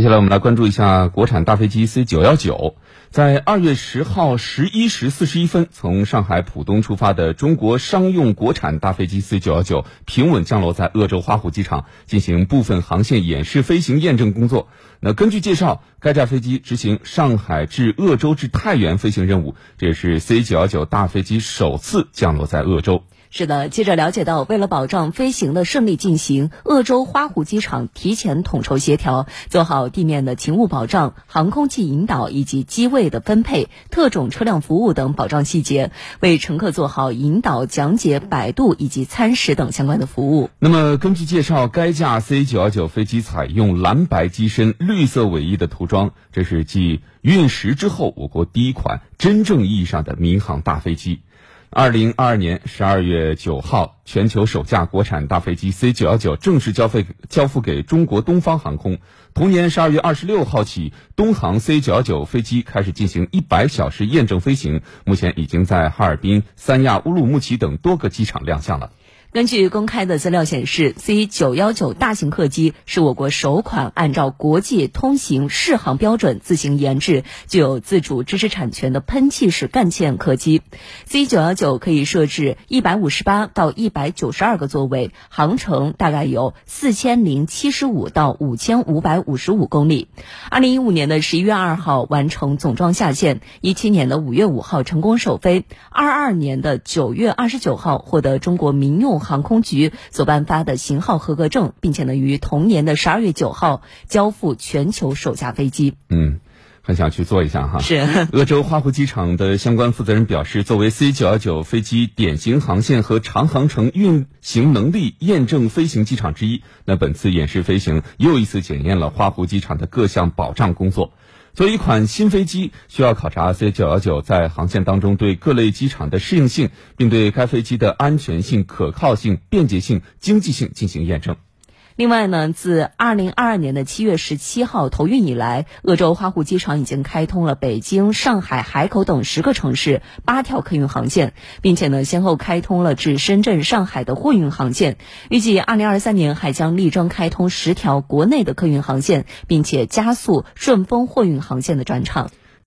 接下来我们来关注一下国产大飞机 C 九幺九，在二月十号十一时四十一分从上海浦东出发的中国商用国产大飞机 C 九幺九平稳降落在鄂州花湖机场，进行部分航线演示飞行验证工作。那根据介绍，该架飞机执行上海至鄂州至太原飞行任务，这也是 C 九幺九大飞机首次降落在鄂州。是的，记者了解到，为了保障飞行的顺利进行，鄂州花湖机场提前统筹协调，做好地面的勤务保障、航空器引导以及机位的分配、特种车辆服务等保障细节，为乘客做好引导、讲解、摆渡以及餐食等相关的服务。那么，根据介绍，该架 C 九幺九飞机采用蓝白机身、绿色尾翼的涂装，这是继运十之后，我国第一款真正意义上的民航大飞机。二零二二年十二月九号，全球首架国产大飞机 C 九幺九正式交费交付给中国东方航空。同年十二月二十六号起，东航 C 九幺九飞机开始进行一百小时验证飞行，目前已经在哈尔滨、三亚、乌鲁木齐等多个机场亮相了。根据公开的资料显示，C 九幺九大型客机是我国首款按照国际通行适航标准自行研制、具有自主知识产权的喷气式干线客机。C 九幺九可以设置一百五十八到一百九十二个座位，航程大概有四千零七十五到五千五百五十五公里。二零一五年的十一月二号完成总装下线，一七年的五月五号成功首飞，二二年的九月二十九号获得中国民用。航空局所颁发的型号合格证，并且呢，于同年的十二月九号交付全球首架飞机。嗯，很想去做一下哈。是。鄂州花湖机场的相关负责人表示，作为 C 九幺九飞机典型航线和长航程运行能力验证飞行机场之一，那本次演示飞行又一次检验了花湖机场的各项保障工作。作为一款新飞机，需要考察 C 九幺九在航线当中对各类机场的适应性，并对该飞机的安全性、可靠性、便捷性、经济性进行验证。另外呢，自二零二二年的七月十七号投运以来，鄂州花湖机场已经开通了北京、上海、海口等十个城市八条客运航线，并且呢，先后开通了至深圳、上海的货运航线。预计二零二三年还将力争开通十条国内的客运航线，并且加速顺丰货运航线的转场。